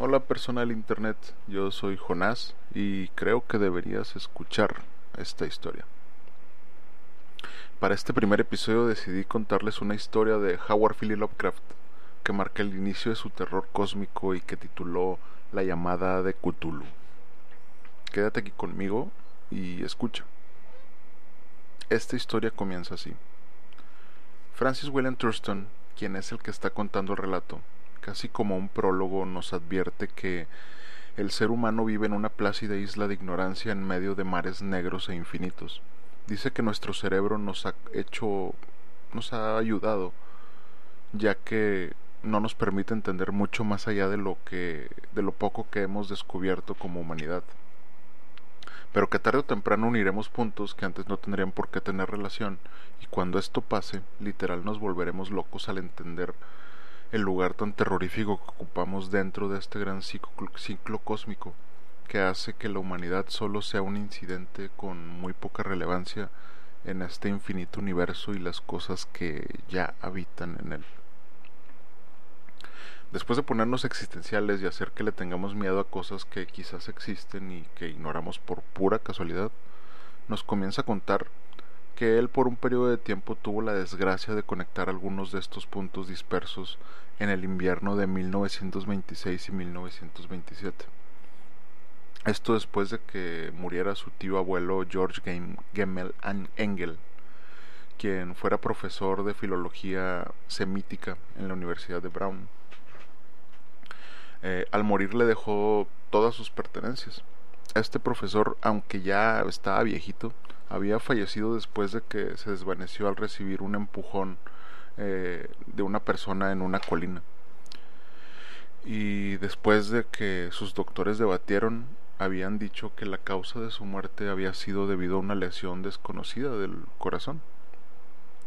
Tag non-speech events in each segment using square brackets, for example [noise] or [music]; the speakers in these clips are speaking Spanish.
Hola persona del internet, yo soy Jonás y creo que deberías escuchar esta historia. Para este primer episodio decidí contarles una historia de Howard Philly Lovecraft que marca el inicio de su terror cósmico y que tituló La llamada de Cthulhu. Quédate aquí conmigo y escucha. Esta historia comienza así. Francis William Thurston, quien es el que está contando el relato, casi como un prólogo, nos advierte que el ser humano vive en una plácida isla de ignorancia en medio de mares negros e infinitos. Dice que nuestro cerebro nos ha hecho, nos ha ayudado, ya que no nos permite entender mucho más allá de lo que, de lo poco que hemos descubierto como humanidad. Pero que tarde o temprano uniremos puntos que antes no tendrían por qué tener relación, y cuando esto pase, literal nos volveremos locos al entender el lugar tan terrorífico que ocupamos dentro de este gran ciclo, cósmico que hace que la humanidad solo sea un incidente con muy poca relevancia en este infinito universo y las cosas que ya habitan en él. Después de ponernos existenciales y hacer que le tengamos miedo a cosas que quizás existen y que ignoramos por pura casualidad, nos comienza a contar que él por un periodo de tiempo tuvo la desgracia de conectar algunos de estos puntos dispersos en el invierno de 1926 y 1927. Esto después de que muriera su tío abuelo George Gemmel Engel, quien fuera profesor de filología semítica en la Universidad de Brown. Eh, al morir le dejó todas sus pertenencias. Este profesor, aunque ya estaba viejito, había fallecido después de que se desvaneció al recibir un empujón eh, de una persona en una colina. Y después de que sus doctores debatieron, habían dicho que la causa de su muerte había sido debido a una lesión desconocida del corazón.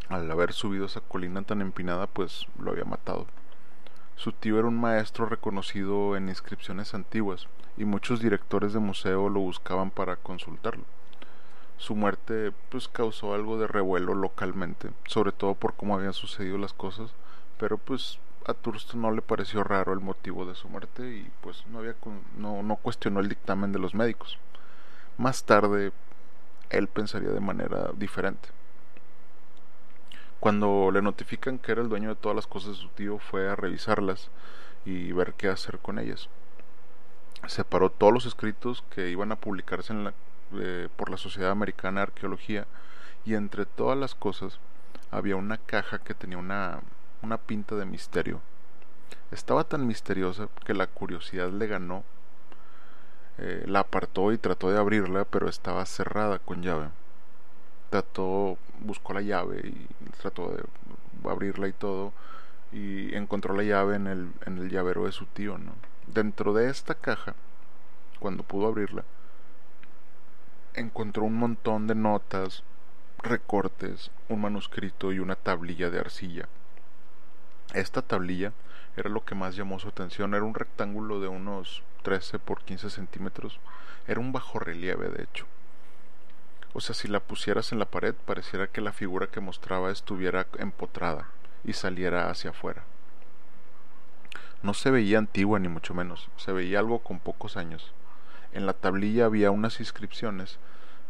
Al haber subido esa colina tan empinada, pues lo había matado. Su tío era un maestro reconocido en inscripciones antiguas y muchos directores de museo lo buscaban para consultarlo. Su muerte pues causó algo de revuelo localmente, sobre todo por cómo habían sucedido las cosas, pero pues a Thurston no le pareció raro el motivo de su muerte y pues no había no, no cuestionó el dictamen de los médicos. Más tarde él pensaría de manera diferente. Cuando le notifican que era el dueño de todas las cosas de su tío, fue a revisarlas y ver qué hacer con ellas. Separó todos los escritos que iban a publicarse en la eh, por la Sociedad Americana de Arqueología y entre todas las cosas había una caja que tenía una, una pinta de misterio. Estaba tan misteriosa que la curiosidad le ganó. Eh, la apartó y trató de abrirla, pero estaba cerrada con llave. Trató, buscó la llave y trató de abrirla y todo, y encontró la llave en el, en el llavero de su tío, ¿no? Dentro de esta caja, cuando pudo abrirla, encontró un montón de notas, recortes, un manuscrito y una tablilla de arcilla. Esta tablilla era lo que más llamó su atención, era un rectángulo de unos 13 por 15 centímetros, era un bajo relieve de hecho. O sea, si la pusieras en la pared, pareciera que la figura que mostraba estuviera empotrada y saliera hacia afuera. No se veía antigua ni mucho menos, se veía algo con pocos años en la tablilla había unas inscripciones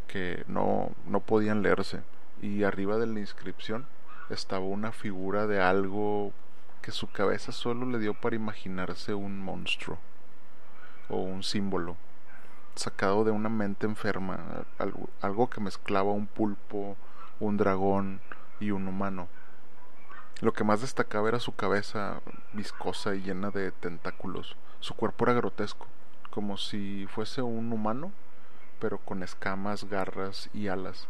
que no, no podían leerse y arriba de la inscripción estaba una figura de algo que su cabeza solo le dio para imaginarse un monstruo o un símbolo sacado de una mente enferma, algo, algo que mezclaba un pulpo, un dragón y un humano. Lo que más destacaba era su cabeza viscosa y llena de tentáculos. Su cuerpo era grotesco como si fuese un humano, pero con escamas, garras y alas.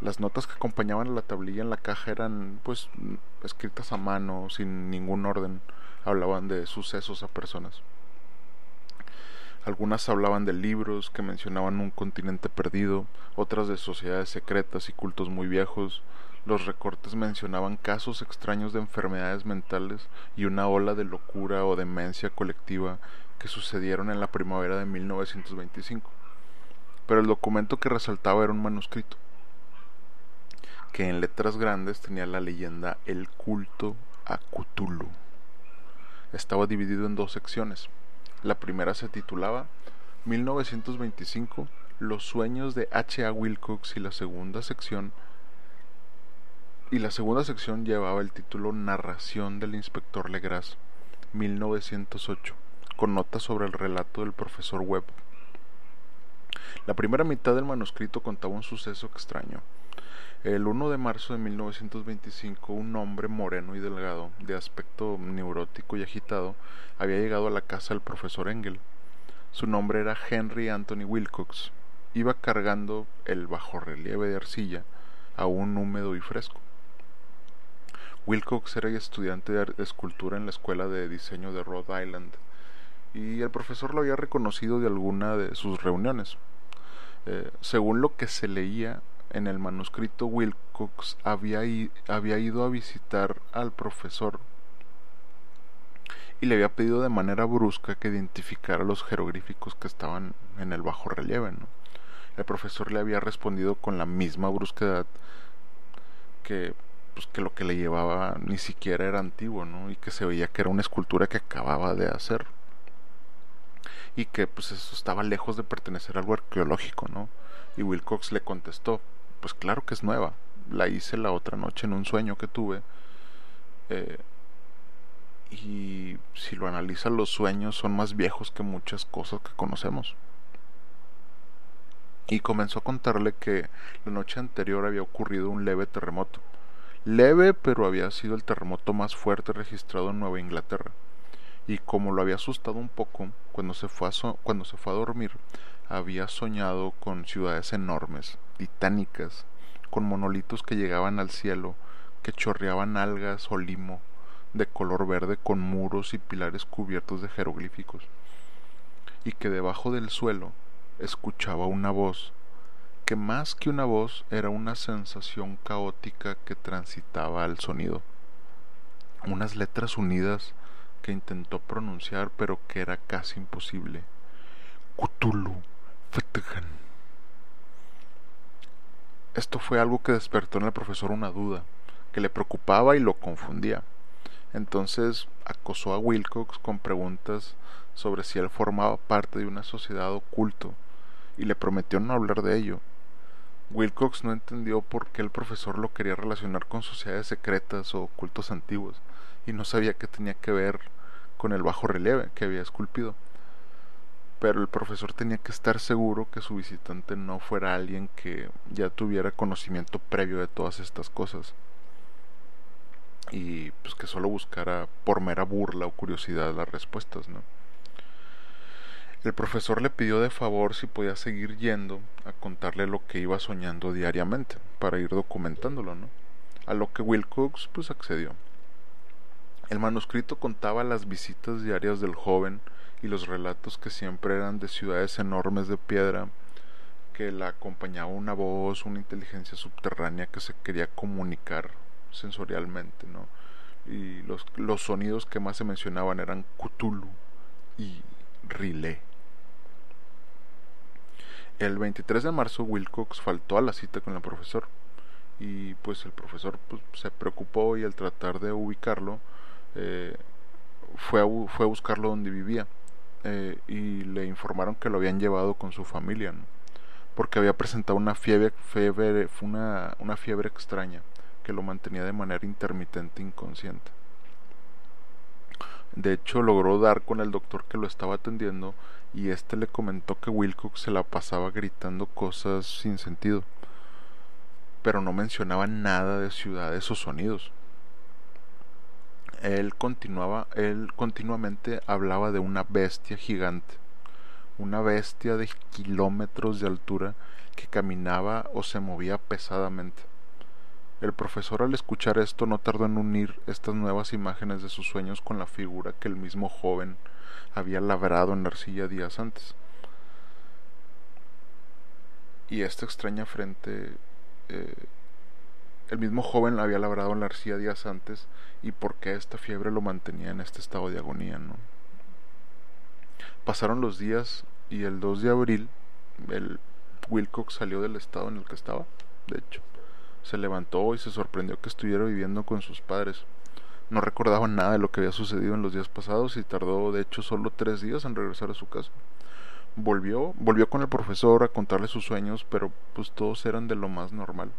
Las notas que acompañaban a la tablilla en la caja eran pues escritas a mano, sin ningún orden. Hablaban de sucesos a personas. Algunas hablaban de libros que mencionaban un continente perdido, otras de sociedades secretas y cultos muy viejos. Los recortes mencionaban casos extraños de enfermedades mentales y una ola de locura o demencia colectiva que sucedieron en la primavera de 1925. Pero el documento que resaltaba era un manuscrito, que en letras grandes tenía la leyenda El culto a Cthulhu. Estaba dividido en dos secciones. La primera se titulaba 1925 Los sueños de H.A. Wilcox y la segunda sección y la segunda sección llevaba el título Narración del inspector Legras 1908 con notas sobre el relato del profesor Webb. La primera mitad del manuscrito contaba un suceso extraño. El 1 de marzo de 1925, un hombre moreno y delgado, de aspecto neurótico y agitado, había llegado a la casa del profesor Engel. Su nombre era Henry Anthony Wilcox. Iba cargando el bajorrelieve de arcilla, aún húmedo y fresco. Wilcox era estudiante de escultura en la escuela de diseño de Rhode Island y el profesor lo había reconocido de alguna de sus reuniones. Eh, según lo que se leía en el manuscrito, Wilcox había, ido a visitar al profesor y le había pedido de manera brusca que identificara los jeroglíficos que estaban en el bajo relieve. El profesor le había respondido con la misma brusquedad que, pues, que lo que le llevaba ni siquiera era antiguo ¿no? y que se veía que era una escultura que acababa de hacer y que pues eso estaba lejos de pertenecer a algo arqueológico, ¿no? Y Wilcox le contestó, pues claro que es nueva, la hice la otra noche en un sueño que tuve. Eh, y si lo analiza los sueños son más viejos que muchas cosas que conocemos. Y comenzó a contarle que la noche anterior había ocurrido un leve terremoto. Leve, pero había sido el terremoto más fuerte registrado en Nueva Inglaterra y como lo había asustado un poco cuando se fue a, cuando se fue a dormir, había soñado con ciudades enormes, titánicas, con monolitos que llegaban al cielo, que chorreaban algas o limo de color verde con muros y pilares cubiertos de jeroglíficos, y que debajo del suelo escuchaba una voz que más que una voz era una sensación caótica que transitaba al sonido. Unas letras unidas que intentó pronunciar pero que era casi imposible. Cthulhu Fetgan. Esto fue algo que despertó en el profesor una duda, que le preocupaba y lo confundía. Entonces acosó a Wilcox con preguntas sobre si él formaba parte de una sociedad oculto y le prometió no hablar de ello. Wilcox no entendió por qué el profesor lo quería relacionar con sociedades secretas o cultos antiguos y no sabía qué tenía que ver con el bajo relieve que había esculpido. Pero el profesor tenía que estar seguro que su visitante no fuera alguien que ya tuviera conocimiento previo de todas estas cosas. Y pues que solo buscara por mera burla o curiosidad las respuestas, ¿no? El profesor le pidió de favor si podía seguir yendo a contarle lo que iba soñando diariamente, para ir documentándolo, ¿no? A lo que Wilcox pues accedió. El manuscrito contaba las visitas diarias del joven y los relatos que siempre eran de ciudades enormes de piedra, que la acompañaba una voz, una inteligencia subterránea que se quería comunicar sensorialmente, ¿no? Y los, los sonidos que más se mencionaban eran Cthulhu y Rilé. El 23 de marzo Wilcox faltó a la cita con el profesor y pues el profesor pues, se preocupó y al tratar de ubicarlo eh, fue, a, buscarlo donde vivía eh, y le informaron que lo habían llevado con su familia, porque había presentado una fiebre, fiebre una, una fiebre extraña que lo mantenía de manera intermitente inconsciente. De hecho, logró dar con el doctor que lo estaba atendiendo y éste le comentó que Wilcox se la pasaba gritando cosas sin sentido, pero no mencionaba nada de ciudades o sonidos él continuaba, él continuamente hablaba de una bestia gigante, una bestia de kilómetros de altura que caminaba o se movía pesadamente. El profesor al escuchar esto no tardó en unir estas nuevas imágenes de sus sueños con la figura que el mismo joven había labrado en la arcilla días antes. Y esta extraña frente eh, el mismo joven había labrado en la arcilla días antes y por qué esta fiebre lo mantenía en este estado de agonía. Pasaron los días y el 2 de abril el Wilcox salió del estado en el que estaba, de hecho. Se levantó y se sorprendió que estuviera viviendo con sus padres. No recordaba nada de lo que había sucedido en los días pasados y tardó de hecho solo tres días en regresar a su casa. Volvió, volvió con el profesor a contarle sus sueños, pero pues todos eran de lo más normal.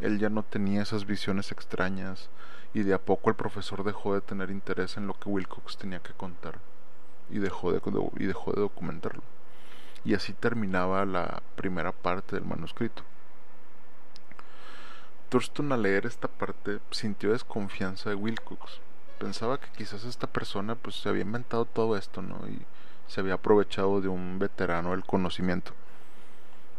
Él ya no tenía esas visiones extrañas y de a poco el profesor dejó de tener interés en lo que Wilcox tenía que contar y dejó de, y dejó de documentarlo. Y así terminaba la primera parte del manuscrito. Thurston al leer esta parte sintió desconfianza de Wilcox. Pensaba que quizás esta persona pues se había inventado todo esto, ¿no? Y se había aprovechado de un veterano del conocimiento.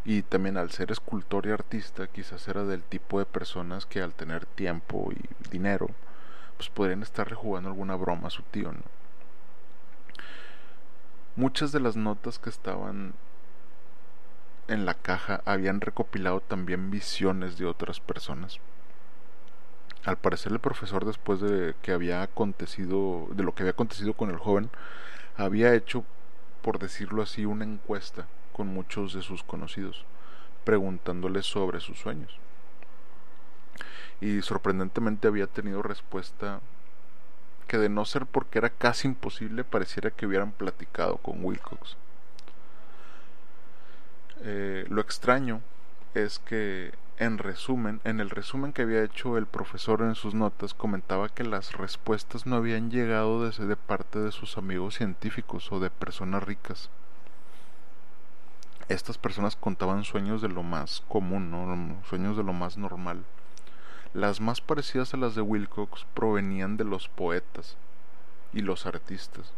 Y también al ser escultor y artista, quizás era del tipo de personas que al tener tiempo y dinero, pues podrían estar rejugando alguna broma a su tío, ¿no? Muchas de las notas que estaban en la caja habían recopilado también visiones de otras personas. Al parecer el profesor después de que había acontecido, de lo que había acontecido con el joven, había hecho, por decirlo así, una encuesta con muchos de sus conocidos, preguntándoles sobre sus sueños. Y sorprendentemente había tenido respuesta que de no ser porque era casi imposible pareciera que hubieran platicado con Wilcox. Eh, lo extraño es que en resumen, en el resumen que había hecho el profesor en sus notas, comentaba que las respuestas no habían llegado desde de parte de sus amigos científicos o de personas ricas. Estas personas contaban sueños de lo más común, sueños de lo más normal. Las más parecidas a las de Wilcox provenían de los poetas y los artistas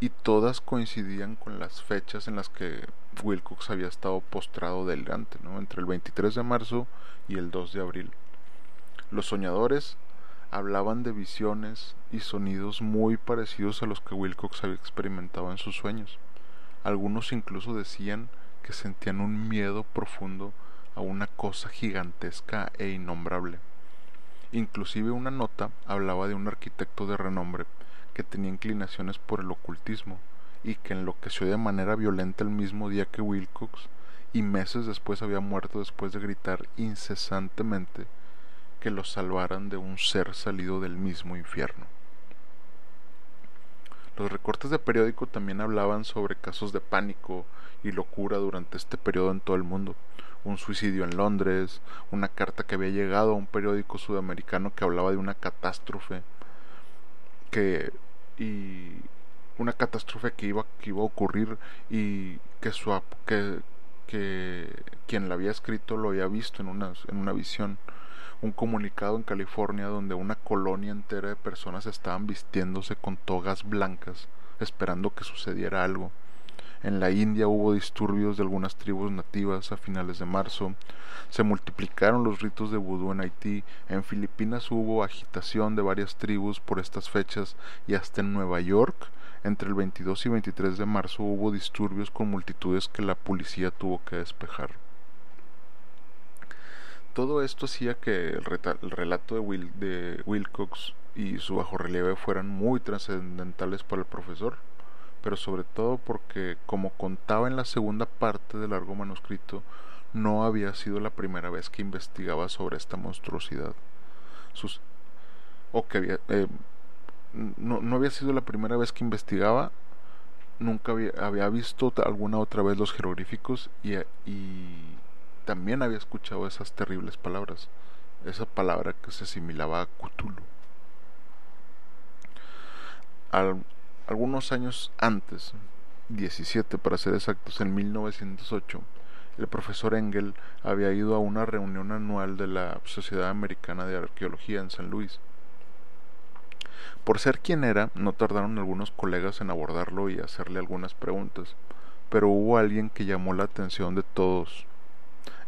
y todas coincidían con las fechas en las que Wilcox había estado postrado delante, ¿no? entre el 23 de marzo y el 2 de abril. Los soñadores hablaban de visiones y sonidos muy parecidos a los que Wilcox había experimentado en sus sueños. Algunos incluso decían que sentían un miedo profundo a una cosa gigantesca e innombrable. Inclusive una nota hablaba de un arquitecto de renombre que tenía inclinaciones por el ocultismo y que enloqueció de manera violenta el mismo día que Wilcox y meses después había muerto después de gritar incesantemente que lo salvaran de un ser salido del mismo infierno. Los recortes de periódico también hablaban sobre casos de pánico y locura durante este periodo en todo el mundo. Un suicidio en Londres, una carta que había llegado a un periódico sudamericano que hablaba de una catástrofe que y una catástrofe que iba, que iba a ocurrir y que, su, que, que quien la había escrito lo había visto en una, en una visión. Un comunicado en California donde una colonia entera de personas estaban vistiéndose con togas blancas esperando que sucediera algo. En la India hubo disturbios de algunas tribus nativas a finales de marzo. Se multiplicaron los ritos de vudú en Haití. En Filipinas hubo agitación de varias tribus por estas fechas y hasta en Nueva York entre el 22 y 23 de marzo hubo disturbios con multitudes que la policía tuvo que despejar. Todo esto hacía que el, relato de, Will, de Wilcox y su bajo relieve fueran muy trascendentales para el profesor pero sobre todo porque, como contaba en la segunda parte del largo manuscrito, no había sido la primera vez que investigaba sobre esta monstruosidad. O que había, eh, no, no, había sido la primera vez que investigaba, nunca había, había visto alguna otra vez los jeroglíficos y, y también había escuchado esas terribles palabras, esa palabra que se asimilaba a Cthulhu. Al, algunos años antes, 17 para ser exactos, en 1908, el profesor Engel había ido a una reunión anual de la Sociedad Americana de Arqueología en San Luis. Por ser quien era, no tardaron algunos colegas en abordarlo y hacerle algunas preguntas, pero hubo alguien que llamó la atención de todos.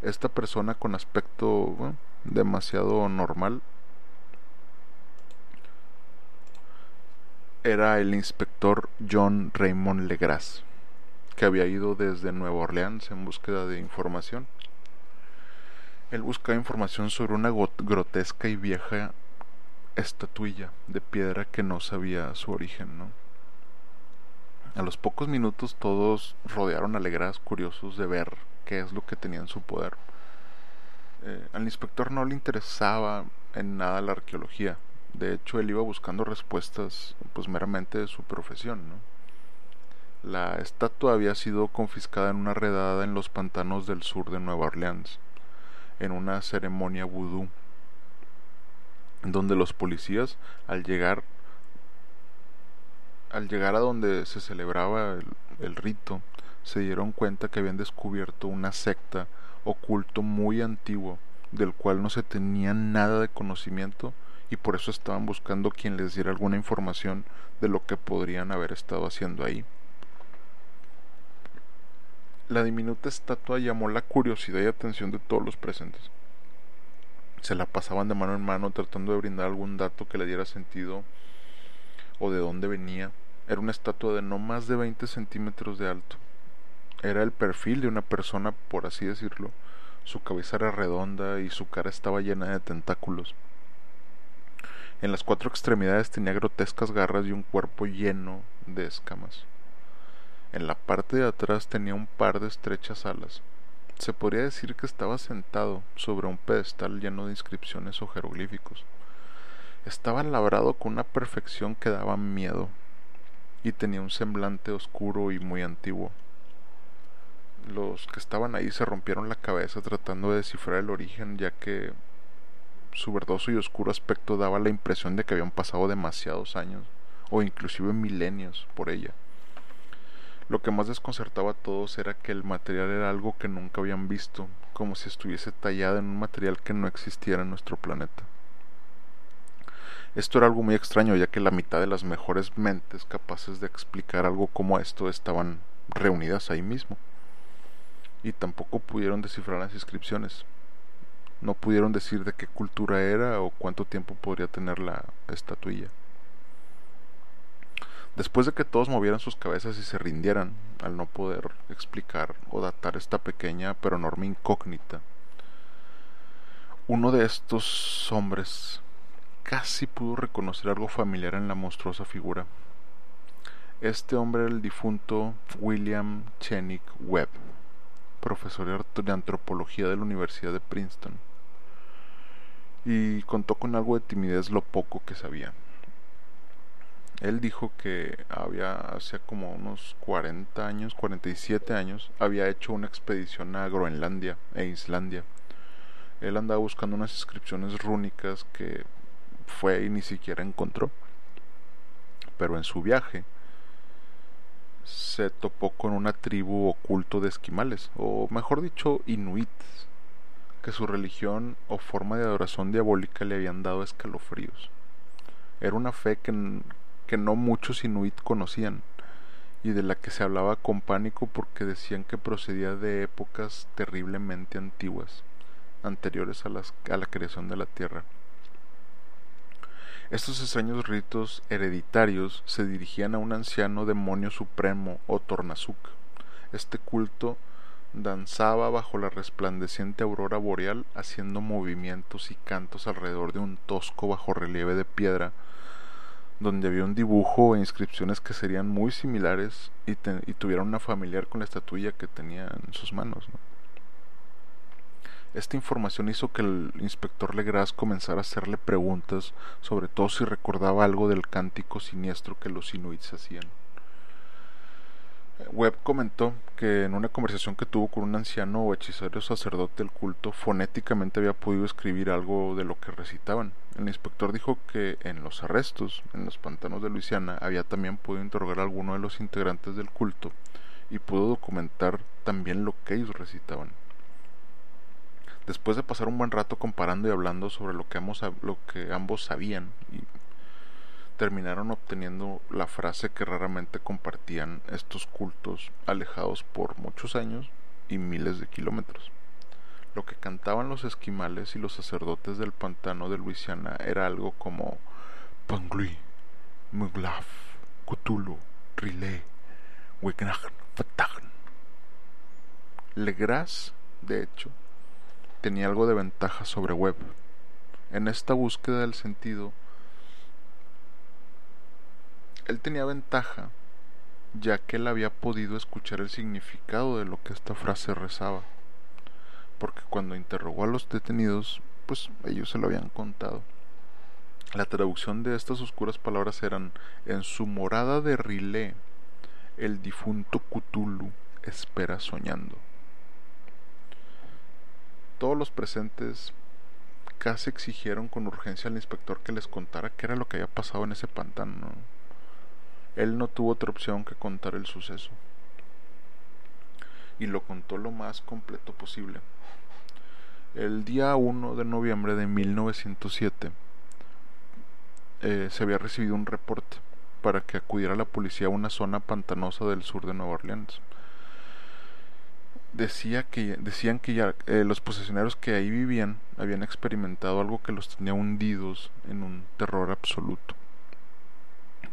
Esta persona con aspecto demasiado normal era el inspector John Raymond Legras, que había ido desde Nueva Orleans en búsqueda de información. Él buscaba información sobre una grotesca y vieja estatuilla de piedra que no sabía su origen, ¿no? A los pocos minutos todos rodearon a Legras curiosos de ver qué es lo que tenía en su poder. Eh, al inspector no le interesaba en nada la arqueología, De hecho, él iba buscando respuestas pues meramente de su profesión, ¿no? La estatua había sido confiscada en una redada en los pantanos del sur de Nueva Orleans, en una ceremonia vudú, donde los policías, al llegar, al llegar a donde se celebraba el, rito, se dieron cuenta que habían descubierto una secta o culto muy antiguo, del cual no se tenía nada de conocimiento y por eso estaban buscando quien les diera alguna información de lo que podrían haber estado haciendo ahí. La diminuta estatua llamó la curiosidad y atención de todos los presentes. Se la pasaban de mano en mano tratando de brindar algún dato que le diera sentido o de dónde venía. Era una estatua de no más de 20 centímetros de alto. Era el perfil de una persona, por así decirlo. Su cabeza era redonda y su cara estaba llena de tentáculos. En las cuatro extremidades tenía grotescas garras y un cuerpo lleno de escamas. En la parte de atrás tenía un par de estrechas alas. Se podría decir que estaba sentado sobre un pedestal lleno de inscripciones o jeroglíficos. Estaba labrado con una perfección que daba miedo y tenía un semblante oscuro y muy antiguo. Los que estaban ahí se rompieron la cabeza tratando de descifrar el origen ya que su verdoso y oscuro aspecto daba la impresión de que habían pasado demasiados años o inclusive milenios por ella. Lo que más desconcertaba a todos era que el material era algo que nunca habían visto, como si estuviese tallada en un material que no existiera en nuestro planeta. Esto era algo muy extraño, ya que la mitad de las mejores mentes capaces de explicar algo como esto estaban reunidas ahí mismo. Y tampoco pudieron descifrar las inscripciones. No pudieron decir de qué cultura era o cuánto tiempo podría tener la estatuilla. Después de que todos movieran sus cabezas y se rindieran al no poder explicar o datar esta pequeña pero enorme incógnita, uno de estos hombres casi pudo reconocer algo familiar en la monstruosa figura. Este hombre era el difunto William Chenick Webb, profesor de antropología de la Universidad de Princeton, y contó con algo de timidez lo poco que sabía. Él dijo que había, hace como unos 40 años, 47 años, había hecho una expedición a Groenlandia e Islandia. Él andaba buscando unas inscripciones rúnicas que fue y ni siquiera encontró. Pero en su viaje se topó con una tribu oculto de esquimales, o mejor dicho, inuits, que su religión o forma de adoración diabólica le habían dado escalofríos. Era una fe que, que no muchos inuit conocían y de la que se hablaba con pánico porque decían que procedía de épocas terriblemente antiguas, anteriores a, las, a la creación de la tierra. Estos extraños ritos hereditarios se dirigían a un anciano demonio supremo o Tornazuk. Este culto danzaba bajo la resplandeciente aurora boreal haciendo movimientos y cantos alrededor de un tosco bajo relieve de piedra donde había un dibujo e inscripciones que serían muy similares y, y tuvieran una familiar con la estatuilla que tenía en sus manos. Esta información hizo que el inspector Legras comenzara a hacerle preguntas, sobre todo si recordaba algo del cántico siniestro que los inuits hacían. Webb comentó que en una conversación que tuvo con un anciano o hechicero sacerdote del culto, fonéticamente había podido escribir algo de lo que recitaban. El inspector dijo que en los arrestos, en los pantanos de Luisiana, había también podido interrogar a alguno de los integrantes del culto y pudo documentar también lo que ellos recitaban. Después de pasar un buen rato comparando y hablando sobre lo que ambos, lo que ambos sabían terminaron obteniendo la frase que raramente compartían estos cultos alejados por muchos años y miles de kilómetros. Lo que cantaban los esquimales y los sacerdotes del pantano de Luisiana era algo como Pangui, Muglaf, Cthulhu, Rilé, Wignagn, Fatagn. Legras, de hecho, tenía algo de ventaja sobre Webb. En esta búsqueda del sentido, él tenía ventaja, ya que él había podido escuchar el significado de lo que esta frase rezaba, porque cuando interrogó a los detenidos, pues ellos se lo habían contado. La traducción de estas oscuras palabras eran en su morada de Rilé, el difunto Cthulhu espera soñando. Todos los presentes casi exigieron con urgencia al inspector que les contara qué era lo que había pasado en ese pantano. Él no tuvo otra opción que contar el suceso. Y lo contó lo más completo posible. El día 1 de noviembre de 1907 eh, se había recibido un reporte para que acudiera la policía a una zona pantanosa del sur de Nueva Orleans decía que, decían que ya eh, los posesioneros que ahí vivían habían experimentado algo que los tenía hundidos en un terror absoluto.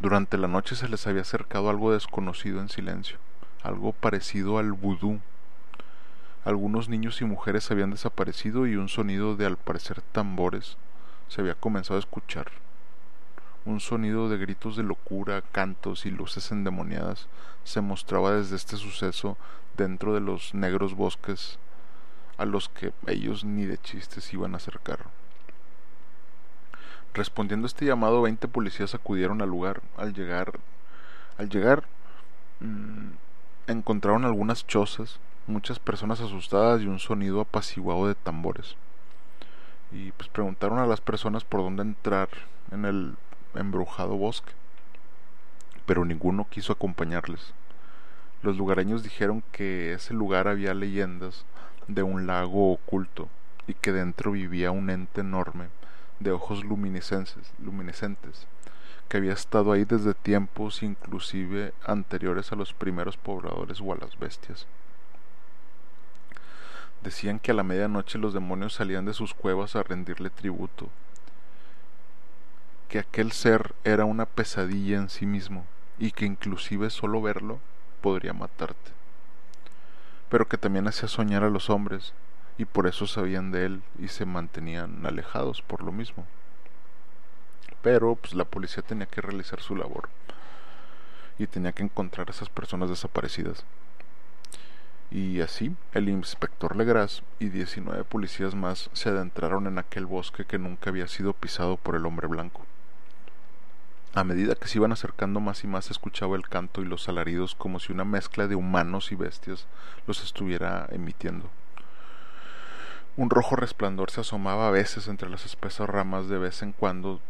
Durante la noche se les había acercado algo desconocido en silencio, algo parecido al vudú. Algunos niños y mujeres habían desaparecido y un sonido de al parecer tambores se había comenzado a escuchar. Un sonido de gritos de locura, cantos y luces endemoniadas se mostraba desde este suceso dentro de los negros bosques a los que ellos ni de chistes iban a acercar. Respondiendo a este llamado, 20 policías acudieron al lugar. Al llegar, al llegar mm, encontraron algunas chozas, muchas personas asustadas y un sonido apaciguado de tambores. Y pues preguntaron a las personas por dónde entrar en el embrujado bosque, pero ninguno quiso acompañarles. Los lugareños dijeron que ese lugar había leyendas de un lago oculto y que dentro vivía un ente enorme de ojos luminiscentes, que había estado ahí desde tiempos inclusive anteriores a los primeros pobladores o a las bestias. Decían que a la medianoche los demonios salían de sus cuevas a rendirle tributo, que aquel ser era una pesadilla en sí mismo y que inclusive solo verlo podría matarte, pero que también hacía soñar a los hombres y por eso sabían de él y se mantenían alejados por lo mismo. Pero pues la policía tenía que realizar su labor y tenía que encontrar a esas personas desaparecidas. Y así, el inspector Legras y 19 policías más se adentraron en aquel bosque que nunca había sido pisado por el hombre blanco. A medida que se iban acercando más y más se escuchaba el canto y los alaridos como si una mezcla de humanos y bestias los estuviera emitiendo. Un rojo resplandor se asomaba a veces entre las espesas ramas de vez en cuando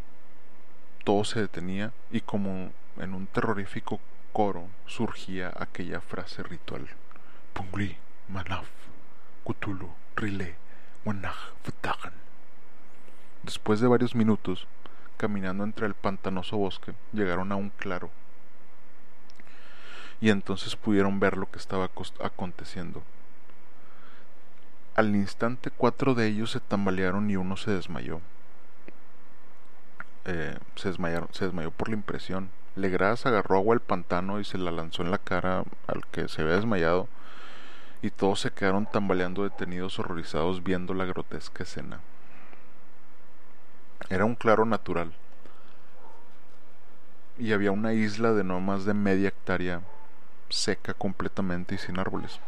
todo se detenía y como en un terrorífico coro surgía aquella frase ritual. Pungli, Manaf, Cthulhu, Rile, Wanach, Después de varios minutos, caminando entre el pantanoso bosque, llegaron a un claro. Y entonces pudieron ver lo que estaba aconteciendo. Al instante cuatro de ellos se tambalearon y uno se desmayó. Eh, se, se desmayó por la impresión. Legras agarró agua al pantano y se la lanzó en la cara al que se había desmayado, y todos se quedaron tambaleando detenidos horrorizados viendo la grotesca escena. Era un claro natural. Y había una isla de no más de media hectárea seca completamente y sin árboles.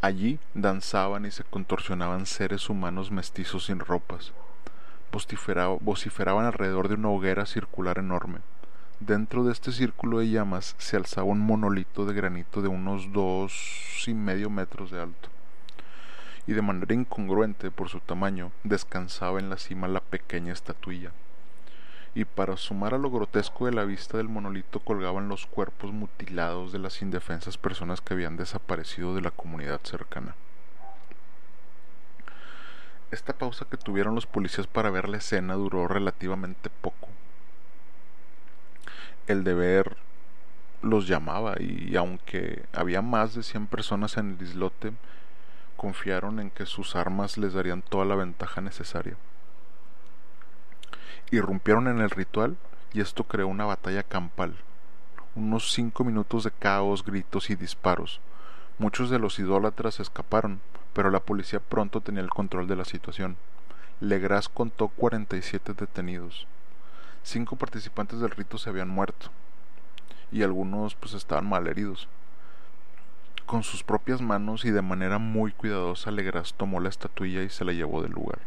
Allí danzaban y se contorsionaban seres humanos mestizos sin ropas. vociferaban alrededor de una hoguera circular enorme. Dentro de este círculo de llamas se alzaba un monolito de granito de unos dos y medio metros de alto y de manera incongruente por su tamaño descansaba en la cima la pequeña estatuilla. Y para sumar a lo grotesco de la vista del monolito colgaban los cuerpos mutilados de las indefensas personas que habían desaparecido de la comunidad cercana. Esta pausa que tuvieron los policías para ver la escena duró relativamente poco. El deber los llamaba y aunque había más de 100 personas en el islote, confiaron en que sus armas les darían toda la ventaja necesaria. Irrumpieron en el ritual y esto creó una batalla campal. Unos cinco minutos de caos, gritos y disparos. Muchos de los idólatras escaparon, pero la policía pronto tenía el control de la situación. Legras contó 47 detenidos. Cinco participantes del rito se habían muerto y algunos pues estaban mal heridos. Con sus propias manos y de manera muy cuidadosa Legras tomó la estatuilla y se la llevó del lugar.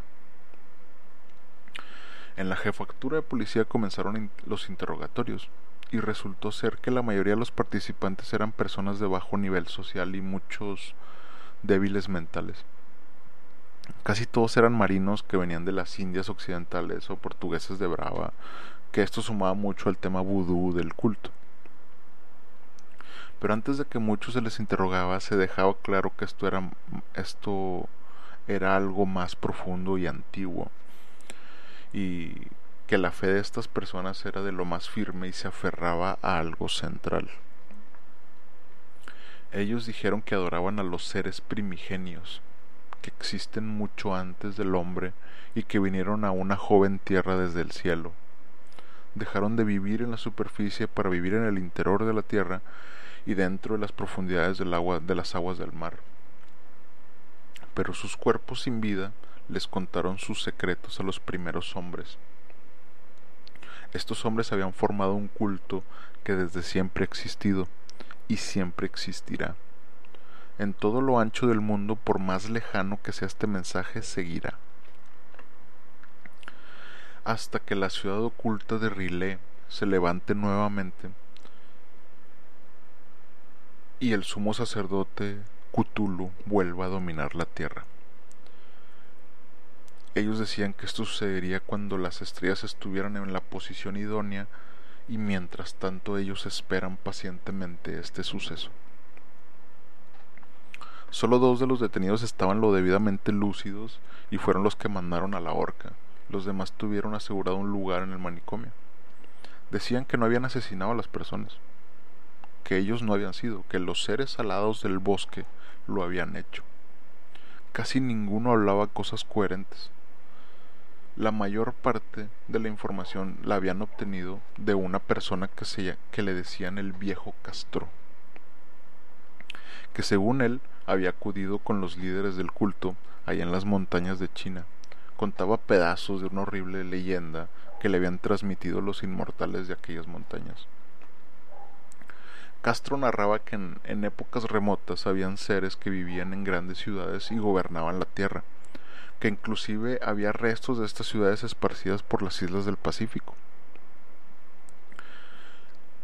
En la jefatura de policía comenzaron los interrogatorios y resultó ser que la mayoría de los participantes eran personas de bajo nivel social y muchos débiles mentales. Casi todos eran marinos que venían de las Indias occidentales o portugueses de Brava, que esto sumaba mucho al tema vudú del culto. Pero antes de que muchos se les interrogaba, se dejaba claro que esto era, esto era algo más profundo y antiguo, y que la fe de estas personas era de lo más firme y se aferraba a algo central. Ellos dijeron que adoraban a los seres primigenios, que existen mucho antes del hombre y que vinieron a una joven tierra desde el cielo. Dejaron de vivir en la superficie para vivir en el interior de la tierra y dentro de las profundidades de las aguas del mar. Pero sus cuerpos sin vida les contaron sus secretos a los primeros hombres. Estos hombres habían formado un culto que desde siempre ha existido y siempre existirá. En todo lo ancho del mundo, por más lejano que sea este mensaje, seguirá. Hasta que la ciudad oculta de Rilé se levante nuevamente y el sumo sacerdote Cthulhu vuelva a dominar la tierra. Ellos decían que esto sucedería cuando las estrellas estuvieran en la posición idónea y mientras tanto ellos esperan pacientemente este suceso. Solo dos de los detenidos estaban lo debidamente lúcidos y fueron los que mandaron a la horca. Los demás tuvieron asegurado un lugar en el manicomio. Decían que no habían asesinado a las personas, que ellos no habían sido, que los seres alados del bosque lo habían hecho. Casi ninguno hablaba cosas coherentes. La mayor parte de la información la habían obtenido de una persona que, se, que le decían el viejo Castro, que según él había acudido con los líderes del culto allá en las montañas de China. Contaba pedazos de una horrible leyenda que le habían transmitido los inmortales de aquellas montañas. Castro narraba que en, épocas remotas habían seres que vivían en grandes ciudades y gobernaban la tierra, que inclusive había restos de estas ciudades esparcidas por las islas del Pacífico.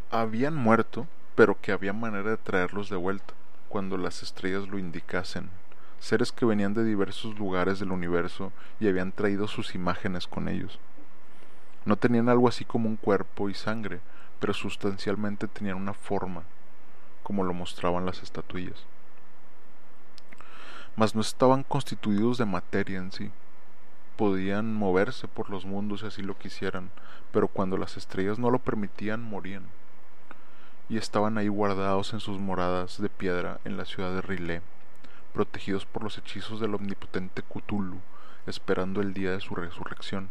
Habían muerto, pero que había manera de traerlos de vuelta, cuando las estrellas lo indicasen, seres que venían de diversos lugares del universo y habían traído sus imágenes con ellos. No tenían algo así como un cuerpo y sangre, pero sustancialmente tenían una forma, como lo mostraban las estatuillas. Mas no estaban constituidos de materia en sí. Podían moverse por los mundos si así lo quisieran, pero cuando las estrellas no lo permitían, morían. Y estaban ahí guardados en sus moradas de piedra en la ciudad de Rilé, protegidos por los hechizos del omnipotente Cthulhu, esperando el día de su resurrección.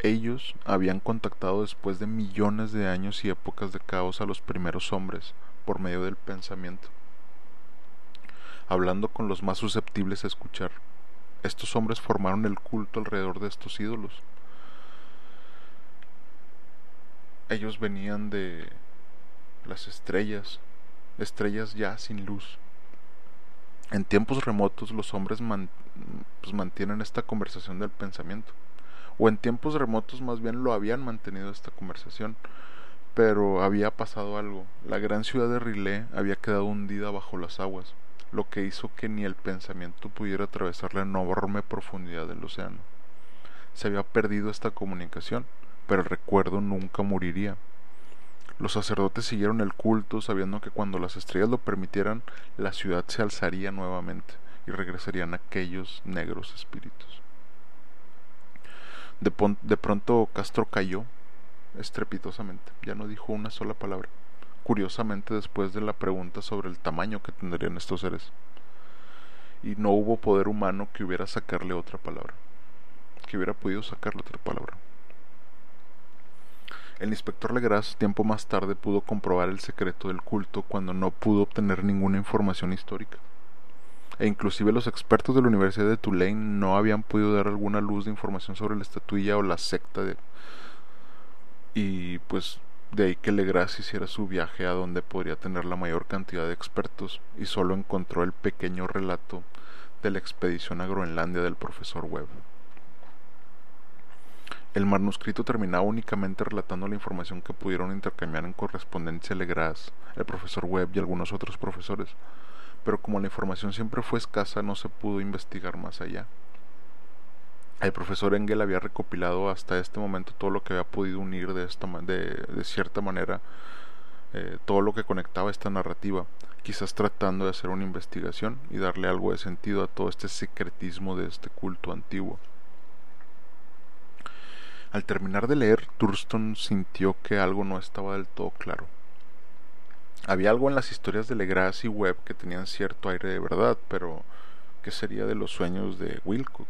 Ellos habían contactado después de millones de años y épocas de caos a los primeros hombres por medio del pensamiento, hablando con los más susceptibles a escuchar. Estos hombres formaron el culto alrededor de estos ídolos. Ellos venían de las estrellas, estrellas ya sin luz. En tiempos remotos los hombres pues, mantienen esta conversación del pensamiento o en tiempos remotos más bien lo habían mantenido esta conversación, pero había pasado algo. La gran ciudad de Rilé había quedado hundida bajo las aguas, lo que hizo que ni el pensamiento pudiera atravesar la enorme profundidad del océano. Se había perdido esta comunicación, pero el recuerdo nunca moriría. Los sacerdotes siguieron el culto sabiendo que cuando las estrellas lo permitieran, la ciudad se alzaría nuevamente y regresarían aquellos negros espíritus. De, pronto Castro cayó estrepitosamente, ya no dijo una sola palabra, curiosamente después de la pregunta sobre el tamaño que tendrían estos seres. Y no hubo poder humano que hubiera sacarle otra palabra, que hubiera podido sacarle otra palabra. El inspector Legras tiempo más tarde pudo comprobar el secreto del culto cuando no pudo obtener ninguna información histórica e inclusive los expertos de la Universidad de Tulane no habían podido dar alguna luz de información sobre la estatuilla o la secta de y pues de ahí que Legras hiciera su viaje a donde podría tener la mayor cantidad de expertos y solo encontró el pequeño relato de la expedición a Groenlandia del profesor Webb. El manuscrito terminaba únicamente relatando la información que pudieron intercambiar en correspondencia Legras, el profesor Webb y algunos otros profesores, pero como la información siempre fue escasa no se pudo investigar más allá. El profesor Engel había recopilado hasta este momento todo lo que había podido unir de, esta, de, cierta manera eh, todo lo que conectaba esta narrativa, quizás tratando de hacer una investigación y darle algo de sentido a todo este secretismo de este culto antiguo. Al terminar de leer, Thurston sintió que algo no estaba del todo claro. Había algo en las historias de Legras y Webb que tenían cierto aire de verdad, pero ¿qué sería de los sueños de Wilcox?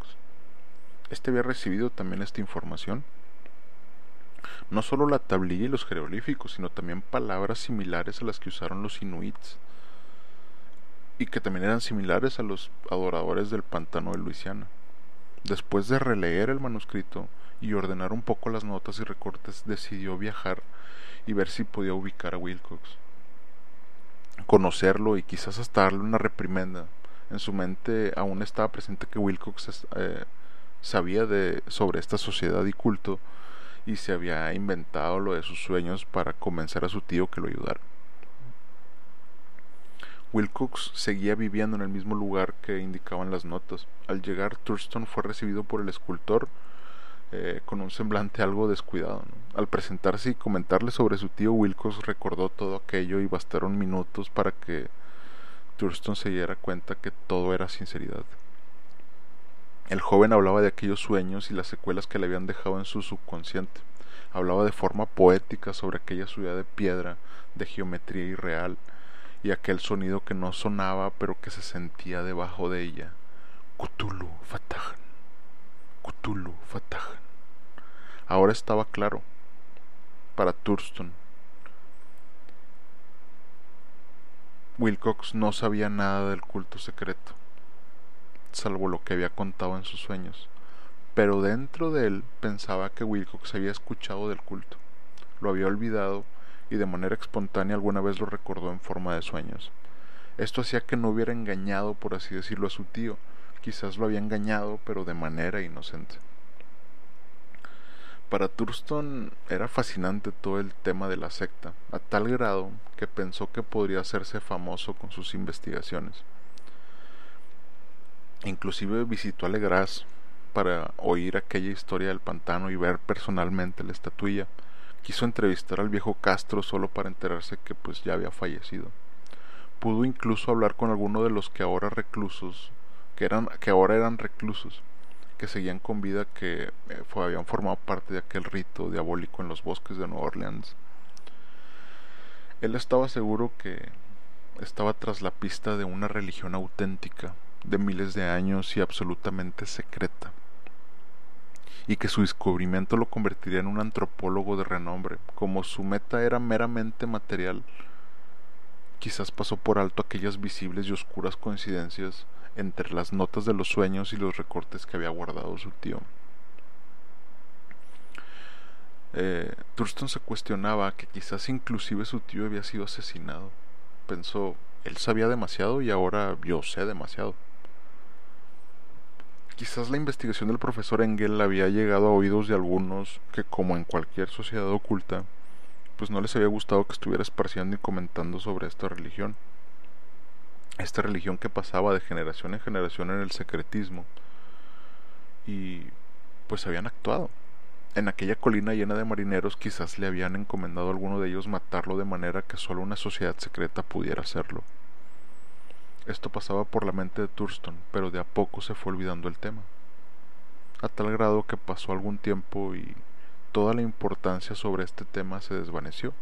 ¿Este había recibido también esta información? No solo la tablilla y los jeroglíficos, sino también palabras similares a las que usaron los inuits y que también eran similares a los adoradores del pantano de Luisiana. Después de releer el manuscrito, y ordenar un poco las notas y recortes, decidió viajar y ver si podía ubicar a Wilcox. Conocerlo y quizás hasta darle una reprimenda. En su mente aún estaba presente que Wilcox eh, sabía de, sobre esta sociedad y culto y se había inventado lo de sus sueños para convencer a su tío que lo ayudara. Wilcox seguía viviendo en el mismo lugar que indicaban las notas. Al llegar, Thurston fue recibido por el escultor eh, con un semblante algo descuidado. Al presentarse y comentarle sobre su tío, Wilcox recordó todo aquello y bastaron minutos para que Thurston se diera cuenta que todo era sinceridad. El joven hablaba de aquellos sueños y las secuelas que le habían dejado en su subconsciente. Hablaba de forma poética sobre aquella ciudad de piedra, de geometría irreal, y aquel sonido que no sonaba pero que se sentía debajo de ella. Cthulhu Fatahan. Cthulhu Fatahan. Ahora estaba claro para Thurston. Wilcox no sabía nada del culto secreto, salvo lo que había contado en sus sueños, pero dentro de él pensaba que Wilcox había escuchado del culto, lo había olvidado y de manera espontánea alguna vez lo recordó en forma de sueños. Esto hacía que no hubiera engañado, por así decirlo, a su tío, quizás lo había engañado, pero de manera inocente. Para Thurston era fascinante todo el tema de la secta, a tal grado que pensó que podría hacerse famoso con sus investigaciones. Inclusive visitó a Legras para oír aquella historia del pantano y ver personalmente la estatuilla. Quiso entrevistar al viejo Castro solo para enterarse que pues ya había fallecido. Pudo incluso hablar con alguno de los que ahora reclusos, que eran que ahora eran reclusos que seguían con vida que eh, habían formado parte de aquel rito diabólico en los bosques de Nueva Orleans. Él estaba seguro que estaba tras la pista de una religión auténtica, de miles de años y absolutamente secreta, y que su descubrimiento lo convertiría en un antropólogo de renombre, como su meta era meramente material. Quizás pasó por alto aquellas visibles y oscuras coincidencias entre las notas de los sueños y los recortes que había guardado su tío. Eh, Thurston se cuestionaba que quizás inclusive su tío había sido asesinado. Pensó, él sabía demasiado y ahora yo sé demasiado. Quizás la investigación del profesor Engel había llegado a oídos de algunos que, como en cualquier sociedad oculta, pues no les había gustado que estuviera esparciendo y comentando sobre esta religión esta religión que pasaba de generación en generación en el secretismo y pues habían actuado. En aquella colina llena de marineros quizás le habían encomendado a alguno de ellos matarlo de manera que solo una sociedad secreta pudiera hacerlo. Esto pasaba por la mente de Thurston, pero de a poco se fue olvidando el tema. A tal grado que pasó algún tiempo y toda la importancia sobre este tema se desvaneció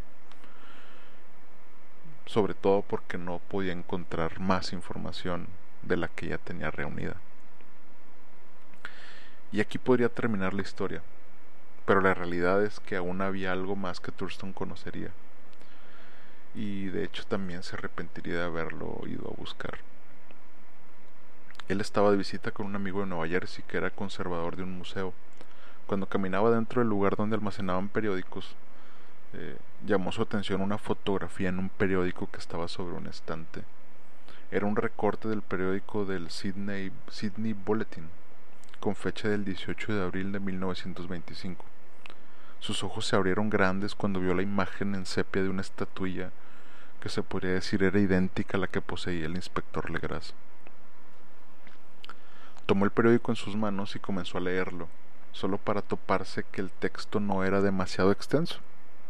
sobre todo porque no podía encontrar más información de la que ya tenía reunida. Y aquí podría terminar la historia, pero la realidad es que aún había algo más que Thurston conocería, y de hecho también se arrepentiría de haberlo ido a buscar. Él estaba de visita con un amigo de Nueva Jersey que era conservador de un museo. Cuando caminaba dentro del lugar donde almacenaban periódicos, eh, llamó su atención una fotografía en un periódico que estaba sobre un estante. Era un recorte del periódico del Sydney, Sydney Bulletin, con fecha del 18 de abril de 1925. Sus ojos se abrieron grandes cuando vio la imagen en sepia de una estatuilla que se podría decir era idéntica a la que poseía el inspector Legras. Tomó el periódico en sus manos y comenzó a leerlo, solo para toparse que el texto no era demasiado extenso,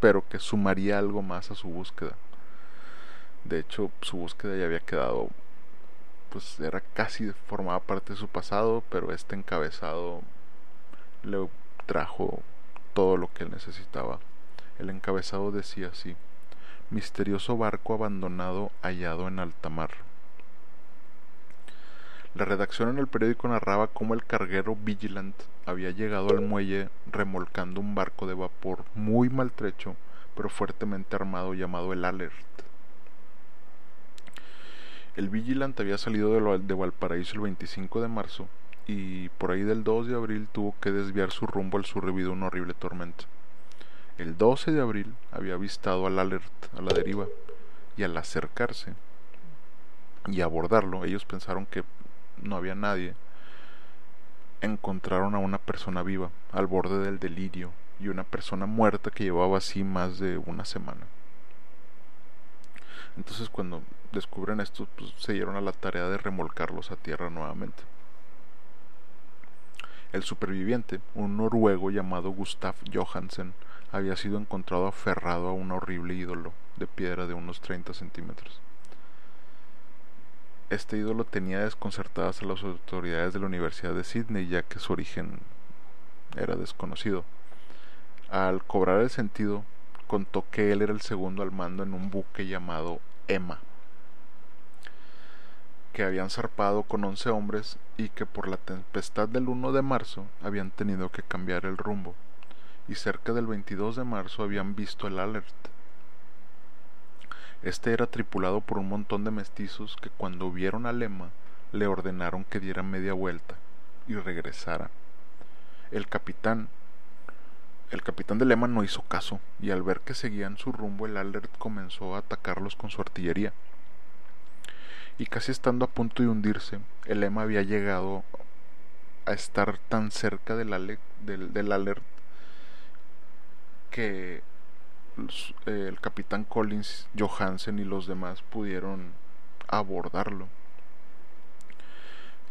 pero que sumaría algo más a su búsqueda. De hecho, su búsqueda ya había quedado, pues era casi formaba parte de su pasado, pero este encabezado le trajo todo lo que él necesitaba. El encabezado decía así: Misterioso barco abandonado hallado en alta mar. La redacción en el periódico narraba cómo el carguero Vigilant había llegado al muelle remolcando un barco de vapor muy maltrecho pero fuertemente armado llamado el Alert. El Vigilant había salido de, Valparaíso el 25 de marzo y por ahí del 2 de abril tuvo que desviar su rumbo al sur debido a una horrible tormenta. El 12 de abril había avistado al Alert a la deriva y al acercarse y abordarlo ellos pensaron que no había nadie, encontraron a una persona viva, al borde del delirio, y una persona muerta que llevaba así más de una semana. Entonces cuando descubren esto, pues, se dieron a la tarea de remolcarlos a tierra nuevamente. El superviviente, un noruego llamado Gustav Johansen, había sido encontrado aferrado a un horrible ídolo de piedra de unos 30 centímetros. Este ídolo tenía desconcertadas a las autoridades de la Universidad de Sydney ya que su origen era desconocido. Al cobrar el sentido, contó que él era el segundo al mando en un buque llamado Emma, que habían zarpado con once hombres y que por la tempestad del 1 de marzo habían tenido que cambiar el rumbo, y cerca del 22 de marzo habían visto el alert este era tripulado por un montón de mestizos que cuando vieron a Lema le ordenaron que diera media vuelta y regresara. El capitán el capitán de Lema no hizo caso y al ver que seguían su rumbo el Alert comenzó a atacarlos con su artillería. Y casi estando a punto de hundirse, el Lema había llegado a estar tan cerca del, del, del Alert que eh, el capitán Collins, Johansen y los demás pudieron abordarlo.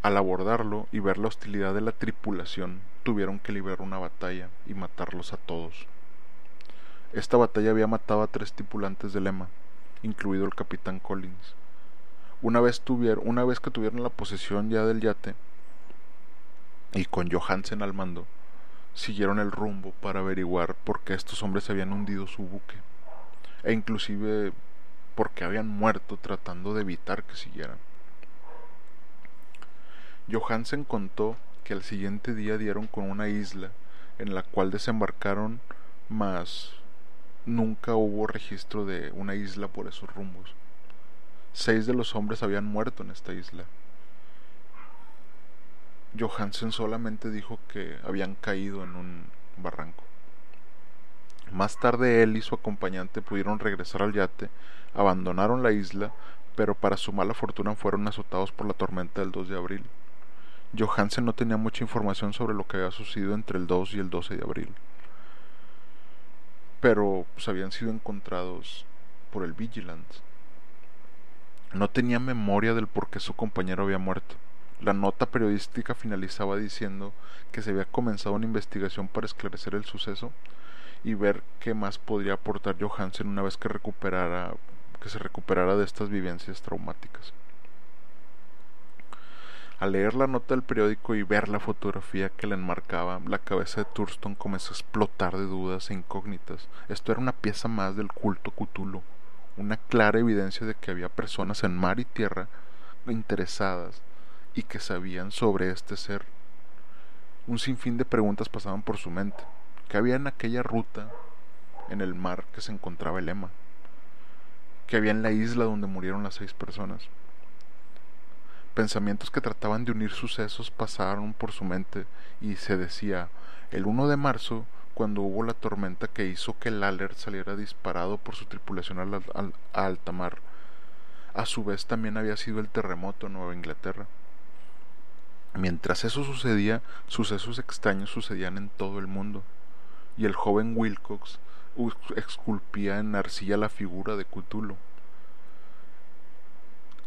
Al abordarlo y ver la hostilidad de la tripulación, tuvieron que librar una batalla y matarlos a todos. Esta batalla había matado a tres tripulantes de lema, incluido el capitán Collins. Una vez, tuvieron, una vez que tuvieron la posesión ya del yate, y con Johansen al mando, siguieron el rumbo para averiguar por qué estos hombres habían hundido su buque, e inclusive por qué habían muerto tratando de evitar que siguieran. Johansen contó que al siguiente día dieron con una isla en la cual desembarcaron, mas nunca hubo registro de una isla por esos rumbos. Seis de los hombres habían muerto en esta isla Johansen solamente dijo que habían caído en un barranco. Más tarde él y su acompañante pudieron regresar al yate, abandonaron la isla, pero para su mala fortuna fueron azotados por la tormenta del 2 de abril. Johansen no tenía mucha información sobre lo que había sucedido entre el 2 y el 12 de abril, pero pues, habían sido encontrados por el Vigilance. No tenía memoria del por qué su compañero había muerto. La nota periodística finalizaba diciendo que se había comenzado una investigación para esclarecer el suceso y ver qué más podría aportar Johansen una vez que recuperara que se recuperara de estas vivencias traumáticas. Al leer la nota del periódico y ver la fotografía que le enmarcaba, la cabeza de Thurston comenzó a explotar de dudas e incógnitas. Esto era una pieza más del culto Cthulhu, una clara evidencia de que había personas en mar y tierra interesadas y que sabían sobre este ser. Un sinfín de preguntas pasaban por su mente. ¿Qué había en aquella ruta en el mar que se encontraba el Ema? ¿Qué había en la isla donde murieron las seis personas? Pensamientos que trataban de unir sucesos pasaron por su mente y se decía, el 1 de marzo, cuando hubo la tormenta que hizo que el Alert saliera disparado por su tripulación a alta mar, a su vez también había sido el terremoto en Nueva Inglaterra. Mientras eso sucedía, sucesos extraños sucedían en todo el mundo. y el joven Wilcox esculpía en arcilla la figura de Cthulhu.